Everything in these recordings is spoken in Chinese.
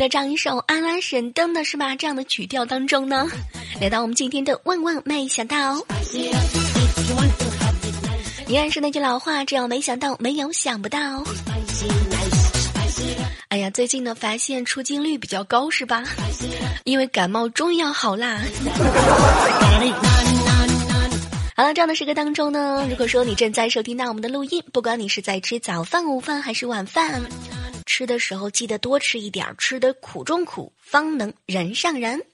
欢迎随着这样一首阿拉神灯的是吧？这样的曲调当中呢，来到我们今天的万万没想到，依然是那句老话，只要没想到，没有想不到。哎呀，最近呢发现出镜率比较高是吧？因为感冒终于要好啦。好了，这样的时刻当中呢，如果说你正在收听到我们的录音，不管你是在吃早饭、午饭还是晚饭。吃的时候记得多吃一点吃的苦中苦，方能人上人。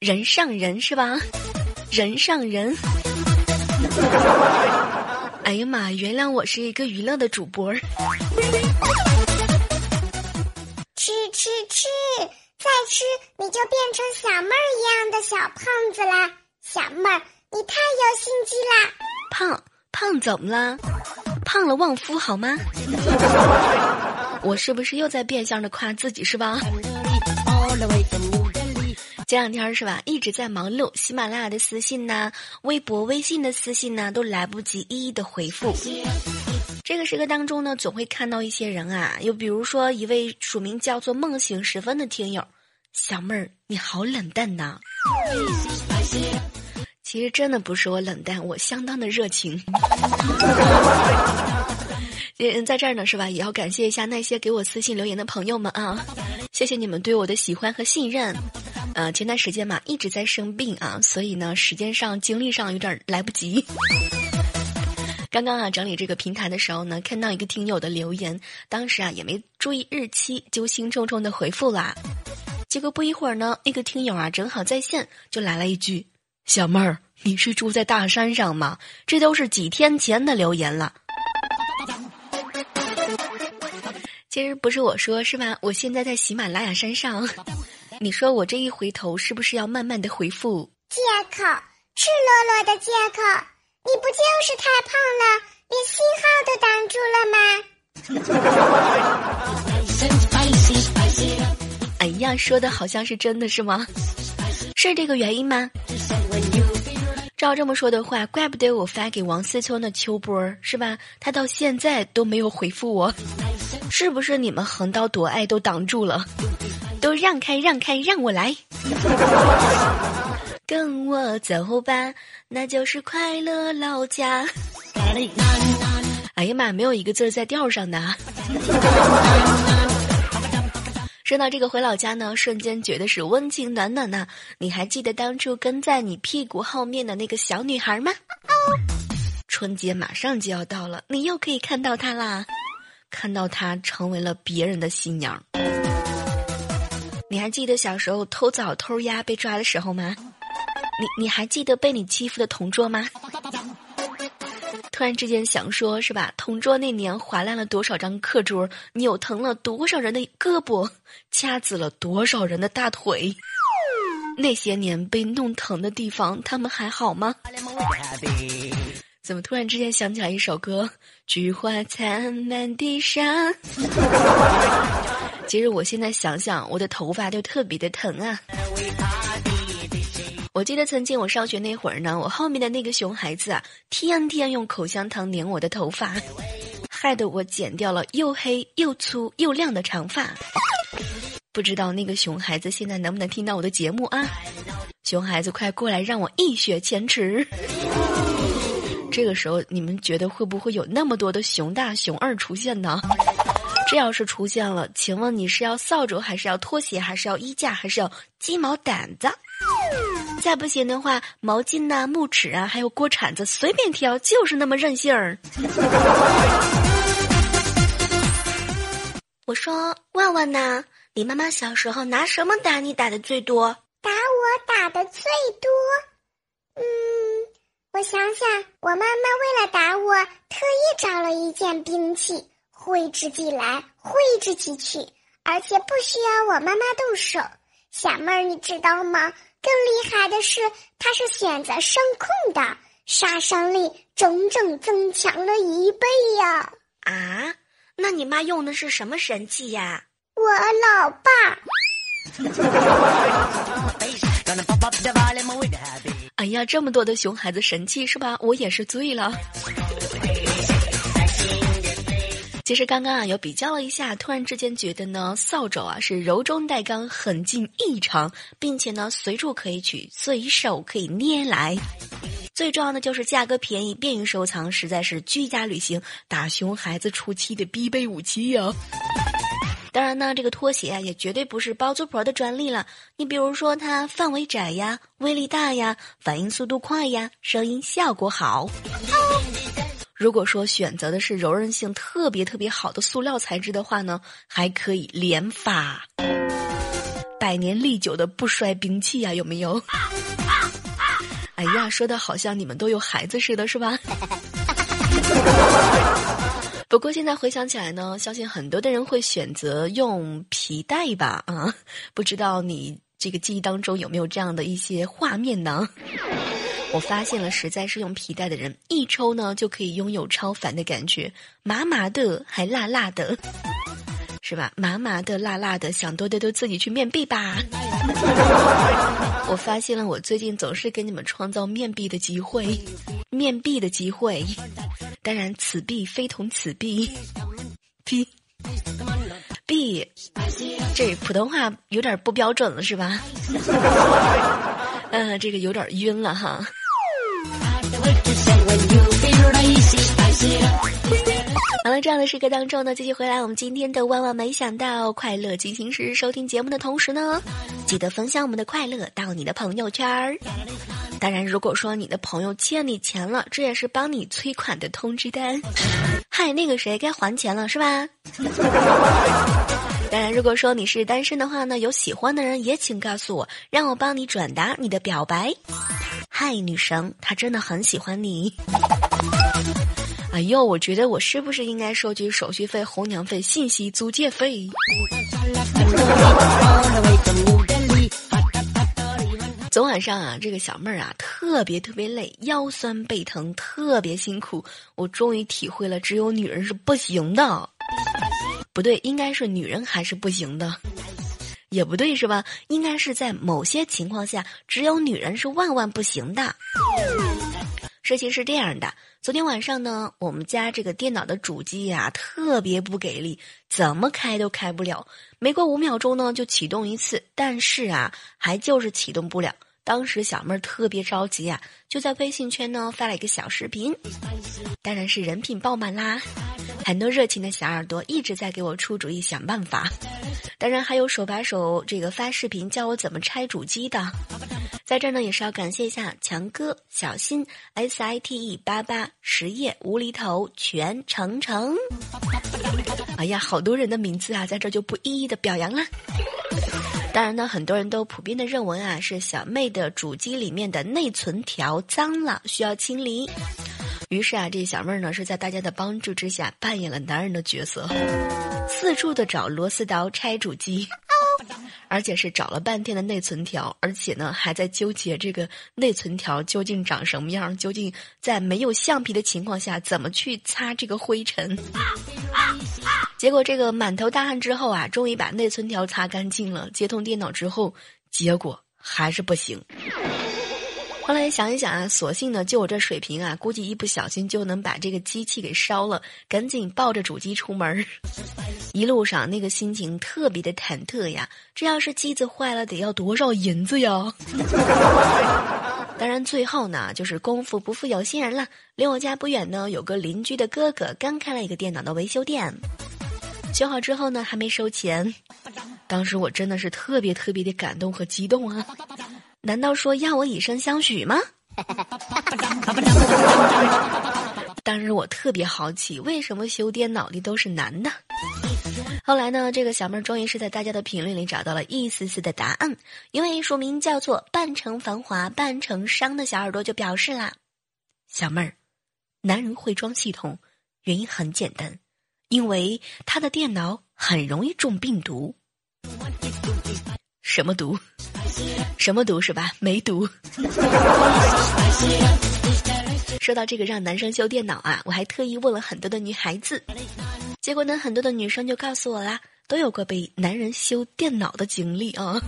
人上人是吧？人上人。哎呀妈！原谅我是一个娱乐的主播。吃吃吃，再吃你就变成小妹儿一样的小胖子啦！小妹儿，你太有心机啦！胖胖怎么了？胖了旺夫好吗？我是不是又在变相的夸自己是吧？这两天是吧，一直在忙碌，喜马拉雅的私信呐，微博、微信的私信呐，都来不及一一的回复。这个时刻当中呢，总会看到一些人啊，又比如说一位署名叫做“梦醒时分”的听友，小妹儿你好冷淡呐。其实真的不是我冷淡，我相当的热情。嗯，在这儿呢是吧？也要感谢一下那些给我私信留言的朋友们啊，谢谢你们对我的喜欢和信任。呃，前段时间嘛一直在生病啊，所以呢时间上、精力上有点来不及。刚刚啊整理这个平台的时候呢，看到一个听友的留言，当时啊也没注意日期，就兴冲冲的回复啦。结果不一会儿呢，那个听友啊正好在线，就来了一句。小妹儿，你是住在大山上吗？这都是几天前的留言了。其实不是我说，是吧？我现在在喜马拉雅山上。你说我这一回头，是不是要慢慢的回复？借口，赤裸裸的借口！你不就是太胖了，连信号都挡住了吗？哎呀，说的好像是真的，是吗？是这个原因吗？照这么说的话，怪不得我发给王思聪的秋波是吧？他到现在都没有回复我，是不是你们横刀夺爱都挡住了？都让开让开，让我来，跟我走吧，那就是快乐老家。哎呀妈，没有一个字在调上的。说到这个回老家呢，瞬间觉得是温情暖暖呐。你还记得当初跟在你屁股后面的那个小女孩吗？春节马上就要到了，你又可以看到她啦，看到她成为了别人的新娘。你还记得小时候偷枣偷鸭被抓的时候吗？你你还记得被你欺负的同桌吗？突然之间想说，是吧？同桌那年划烂了多少张课桌，扭疼了多少人的胳膊，掐紫了多少人的大腿。那些年被弄疼的地方，他们还好吗？怎么突然之间想起来一首歌？菊花残满地伤。其实我现在想想，我的头发就特别的疼啊。我记得曾经我上学那会儿呢，我后面的那个熊孩子啊，天天用口香糖粘我的头发，害得我剪掉了又黑又粗又亮的长发。不知道那个熊孩子现在能不能听到我的节目啊？熊孩子，快过来让我一雪前耻！这个时候你们觉得会不会有那么多的熊大熊二出现呢？这要是出现了，请问你是要扫帚，还是要拖鞋，还是要衣架，还是要鸡毛掸子？再不行的话，毛巾呐、木尺啊，还有锅铲子，随便挑，就是那么任性儿。我说，万万呢？你妈妈小时候拿什么打你打的最多？打我打的最多，嗯，我想想，我妈妈为了打我，特意找了一件兵器，挥之即来，挥之即去，而且不需要我妈妈动手。小妹儿，你知道吗？更厉害的是，它是选择声控的，杀伤力整整增强了一倍呀！啊，那你妈用的是什么神器呀？我老爸。哎呀，这么多的熊孩子神器是吧？我也是醉了。其实刚刚啊，有比较了一下，突然之间觉得呢，扫帚啊是柔中带刚，狠劲异常，并且呢随处可以取，随手可以捏来。最重要的就是价格便宜，便于收藏，实在是居家旅行打熊孩子出气的必备武器呀。当然呢，这个拖鞋啊也绝对不是包租婆的专利了。你比如说，它范围窄呀，威力大呀，反应速度快呀，声音效果好。如果说选择的是柔韧性特别特别好的塑料材质的话呢，还可以连发，百年历久的不衰兵器呀，有没有？哎呀，说的好像你们都有孩子似的，是吧？不过现在回想起来呢，相信很多的人会选择用皮带吧？啊，不知道你这个记忆当中有没有这样的一些画面呢？我发现了，实在是用皮带的人，一抽呢就可以拥有超凡的感觉，麻麻的还辣辣的，是吧？麻麻的辣辣的，想多的都自己去面壁吧。我发现了，我最近总是给你们创造面壁的机会，面壁的机会。当然，此壁非同此壁，壁壁，这普通话有点不标准了，是吧？嗯，这个有点晕了哈。好了，这样的时刻当中呢，继续回来我们今天的万万没想到快乐进行时。收听节目的同时呢，记得分享我们的快乐到你的朋友圈儿。当然，如果说你的朋友欠你钱了，这也是帮你催款的通知单。嗨，那个谁该还钱了是吧？当然，如果说你是单身的话呢，有喜欢的人也请告诉我，让我帮你转达你的表白。嗨，女神，他真的很喜欢你。哎呦，我觉得我是不是应该收取手续费、红娘费、信息租借费？昨晚上啊，这个小妹儿啊，特别特别累，腰酸背疼，特别辛苦。我终于体会了，只有女人是不行的。不对，应该是女人还是不行的，也不对是吧？应该是在某些情况下，只有女人是万万不行的。事情是这样的，昨天晚上呢，我们家这个电脑的主机呀，特别不给力，怎么开都开不了。没过五秒钟呢，就启动一次，但是啊，还就是启动不了。当时小妹儿特别着急啊，就在微信圈呢发了一个小视频，当然是人品爆满啦，很多热情的小耳朵一直在给我出主意想办法，当然还有手把手这个发视频教我怎么拆主机的，在这儿呢也是要感谢一下强哥、小新、S I T E 八八、实业、无厘头、全程程，哎呀，好多人的名字啊，在这儿就不一一的表扬了。当然呢，很多人都普遍的认为啊，是小妹的主机里面的内存条脏了，需要清理。于是啊，这小妹儿呢是在大家的帮助之下扮演了男人的角色，四处的找螺丝刀拆主机，而且是找了半天的内存条，而且呢还在纠结这个内存条究竟长什么样，究竟在没有橡皮的情况下怎么去擦这个灰尘。结果这个满头大汗之后啊，终于把内存条擦干净了，接通电脑之后，结果还是不行。后来想一想啊，索性呢，就我这水平啊，估计一不小心就能把这个机器给烧了。赶紧抱着主机出门，一路上那个心情特别的忐忑呀。这要是机子坏了，得要多少银子呀？当然，最后呢，就是功夫不负有心人了。离我家不远呢，有个邻居的哥哥刚开了一个电脑的维修店，修好之后呢，还没收钱。当时我真的是特别特别的感动和激动啊。难道说要我以身相许吗？当时我特别好奇，为什么修电脑的都是男的？后来呢，这个小妹儿终于是在大家的评论里找到了一丝丝的答案。一位署名叫做“半城繁华半城伤”的小耳朵就表示啦：“小妹儿，男人会装系统，原因很简单，因为他的电脑很容易中病毒。什么毒？什么毒是吧？没毒。”说到这个让男生修电脑啊，我还特意问了很多的女孩子，结果呢，很多的女生就告诉我啦，都有过被男人修电脑的经历啊。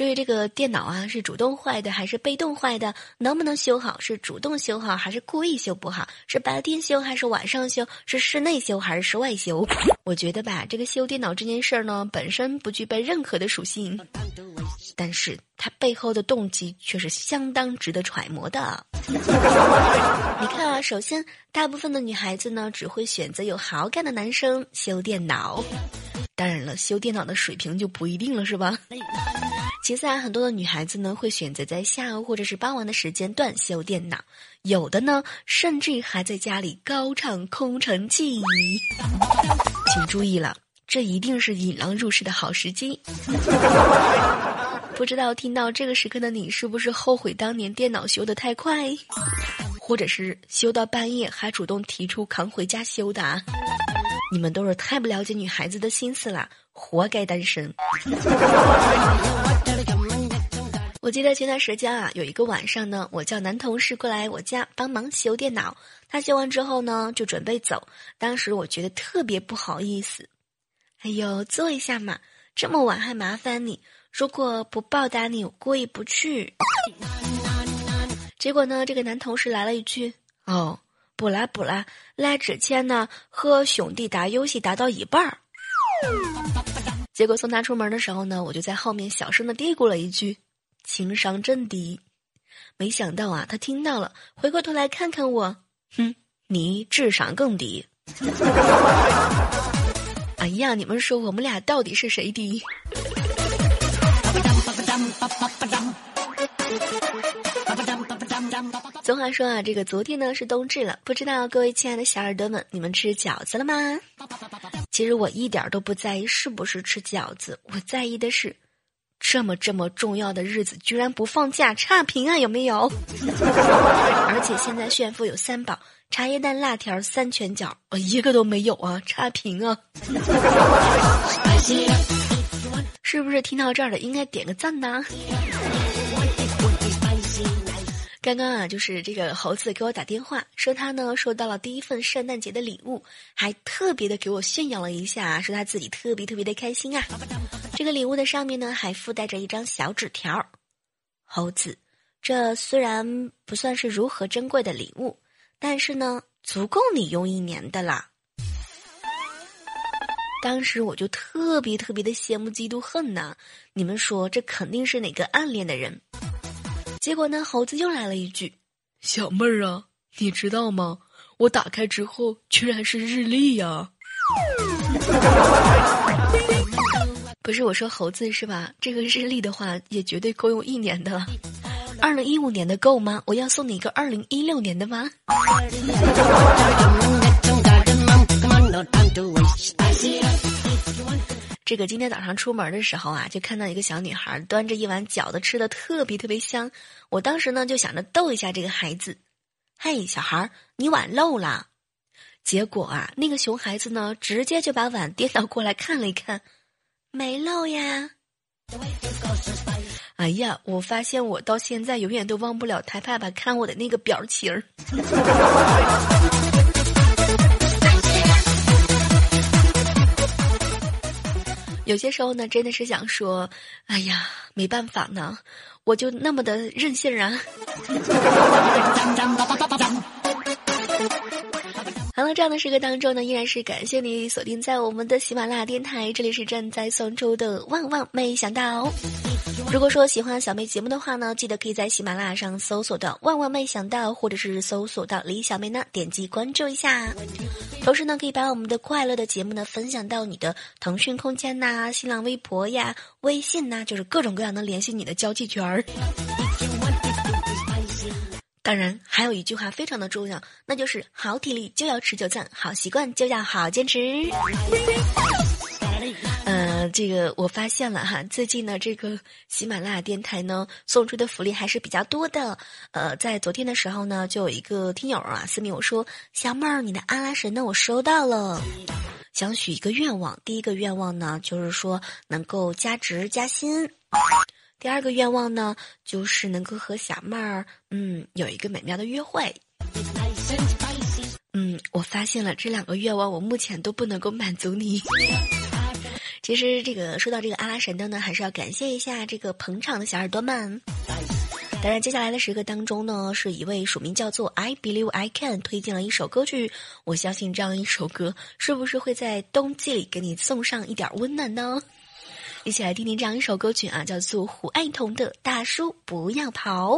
至于这个电脑啊，是主动坏的还是被动坏的，能不能修好？是主动修好还是故意修不好？是白天修还是晚上修？是室内修还是室外修？我觉得吧，这个修电脑这件事儿呢，本身不具备任何的属性，但是它背后的动机却是相当值得揣摩的。你看啊，首先，大部分的女孩子呢，只会选择有好感的男生修电脑。当然了，修电脑的水平就不一定了，是吧？其次啊，很多的女孩子呢会选择在下午或者是傍晚的时间段修电脑，有的呢甚至还在家里高唱空城计。请注意了，这一定是引狼入室的好时机。不知道听到这个时刻的你，是不是后悔当年电脑修的太快，或者是修到半夜还主动提出扛回家修的啊？你们都是太不了解女孩子的心思了，活该单身。我记得前段时间啊，有一个晚上呢，我叫男同事过来我家帮忙修电脑。他修完之后呢，就准备走。当时我觉得特别不好意思，哎呦，坐一下嘛，这么晚还麻烦你。如果不报答你，我过意不去。结果呢，这个男同事来了一句：“哦，不啦不啦，来之前呢，和兄弟打游戏打到一半儿。”结果送他出门的时候呢，我就在后面小声的嘀咕了一句。情商真低，没想到啊，他听到了，回过头来看看我，哼，你智商更低。哎呀，你们说我们俩到底是谁低？俗话说啊，这个昨天呢是冬至了，不知道各位亲爱的小耳朵们，你们吃饺子了吗？其实我一点都不在意是不是吃饺子，我在意的是。这么这么重要的日子，居然不放假，差评啊！有没有？而且现在炫富有三宝：茶叶蛋、辣条、三全饺，我一个都没有啊，差评啊！是不是听到这儿了，应该点个赞呢？刚刚啊，就是这个猴子给我打电话，说他呢收到了第一份圣诞节的礼物，还特别的给我炫耀了一下，说他自己特别特别的开心啊。这个礼物的上面呢还附带着一张小纸条，猴子，这虽然不算是如何珍贵的礼物，但是呢足够你用一年的啦。当时我就特别特别的羡慕嫉妒恨呐，你们说这肯定是哪个暗恋的人？结果呢？猴子又来了一句：“小妹儿啊，你知道吗？我打开之后居然是日历呀！” 不是我说猴子是吧？这个日历的话也绝对够用一年的了。二零一五年的够吗？我要送你一个二零一六年的吗？这个今天早上出门的时候啊，就看到一个小女孩端着一碗饺子，吃的特别特别香。我当时呢就想着逗一下这个孩子，嘿，小孩，你碗漏了。结果啊，那个熊孩子呢，直接就把碗颠倒过来看了一看，没漏呀。哎呀，我发现我到现在永远都忘不了他爸爸看我的那个表情儿。有些时候呢，真的是想说，哎呀，没办法呢，我就那么的任性啊。好了，这样的时刻当中呢，依然是感谢你锁定在我们的喜马拉雅电台，这里是正在送出的旺旺没想到。如果说喜欢小妹节目的话呢，记得可以在喜马拉雅上搜索到“万万没想到”，或者是搜索到“李小妹”呢，点击关注一下。同时呢，可以把我们的快乐的节目呢分享到你的腾讯空间呐、新浪微博呀、微信呐，就是各种各样能联系你的交际圈儿。当然，还有一句话非常的重要，那就是好体力就要持久战，好习惯就要好坚持。呃，这个我发现了哈，最近呢，这个喜马拉雅电台呢送出的福利还是比较多的。呃，在昨天的时候呢，就有一个听友啊私密我说：“小妹儿，你的阿拉神呢我收到了，想许一个愿望。第一个愿望呢就是说能够加职加薪，第二个愿望呢就是能够和小妹儿嗯有一个美妙的约会。嗯，我发现了这两个愿望，我目前都不能够满足你。”其实这个说到这个阿拉神灯呢，还是要感谢一下这个捧场的小耳朵们。当然，接下来的时刻当中呢，是一位署名叫做 I Believe I Can 推荐了一首歌曲。我相信这样一首歌，是不是会在冬季里给你送上一点温暖呢？一起来听听这样一首歌曲啊，叫做胡爱彤的《大叔不要跑》。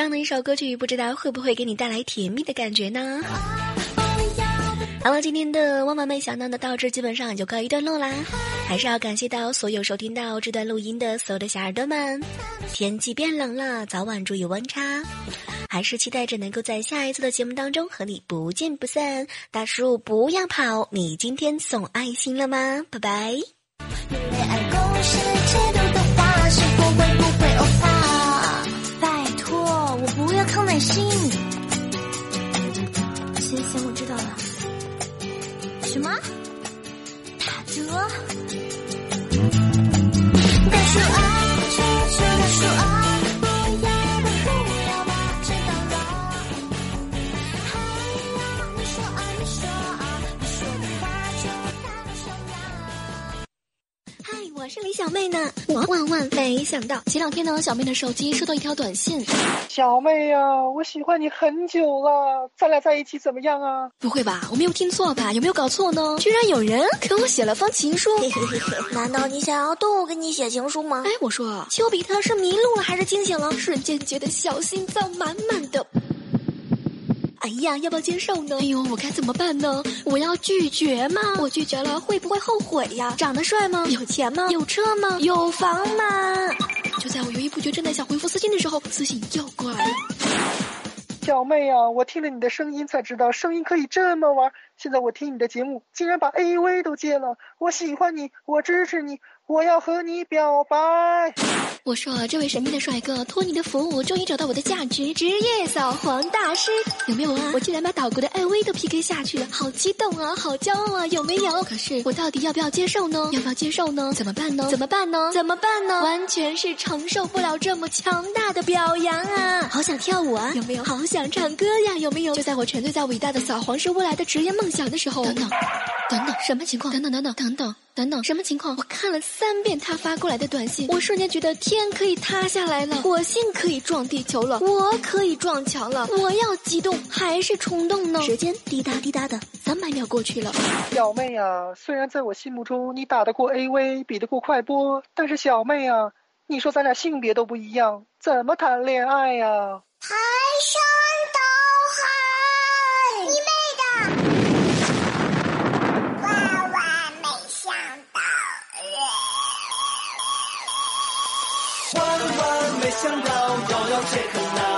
这样的一首歌曲，不知道会不会给你带来甜蜜的感觉呢？好了，今天的万万没想到的到这基本上也就告一段落啦。还是要感谢到所有收听到这段录音的所有的小耳朵们。天气变冷了，早晚注意温差。还是期待着能够在下一次的节目当中和你不见不散。大叔不要跑，你今天送爱心了吗？拜拜。是李小妹呢，我万万没想到，前两天呢，小妹的手机收到一条短信。小妹呀，我喜欢你很久了，咱俩在一起怎么样啊？不会吧，我没有听错吧？有没有搞错呢？居然有人给我写了封情书。难道你想要动物给你写情书吗？哎，我说，丘比特是迷路了还是惊醒了？瞬间觉得小心脏满满的。哎呀，要不要接受呢？哎呦，我该怎么办呢？我要拒绝吗？我拒绝了会不会后悔呀？长得帅吗？有钱吗？有车吗？有房吗？就在我犹豫不决、正在想回复私信的时候，私信又过来了。小妹呀，我听了你的声音才知道，声音可以这么玩。现在我听你的节目，竟然把 A V 都戒了。我喜欢你，我支持你。我要和你表白。我说，这位神秘的帅哥，托你的福，我终于找到我的价值，职业扫黄大师，有没有啊？我竟然把岛国的艾薇都 PK 下去了，好激动啊，好骄傲啊，有没有？可是我到底要不要接受呢？要不要接受呢？怎么办呢？怎么办呢？怎么办呢？完全是承受不了这么强大的表扬啊！好想跳舞啊，有没有？好想唱歌呀，有没有？就在我沉醉在伟大的扫黄是未来的职业梦想的时候，等等。等等，什么情况？等等等等等等等等，什么情况？我看了三遍他发过来的短信，我瞬间觉得天可以塌下来了，火星可以撞地球了，我可以撞墙了。我要激动还是冲动呢？时间滴答滴答的，三百秒过去了。小妹啊，虽然在我心目中你打得过 AV，比得过快播，但是小妹啊，你说咱俩性别都不一样，怎么谈恋爱呀？排山 take a life.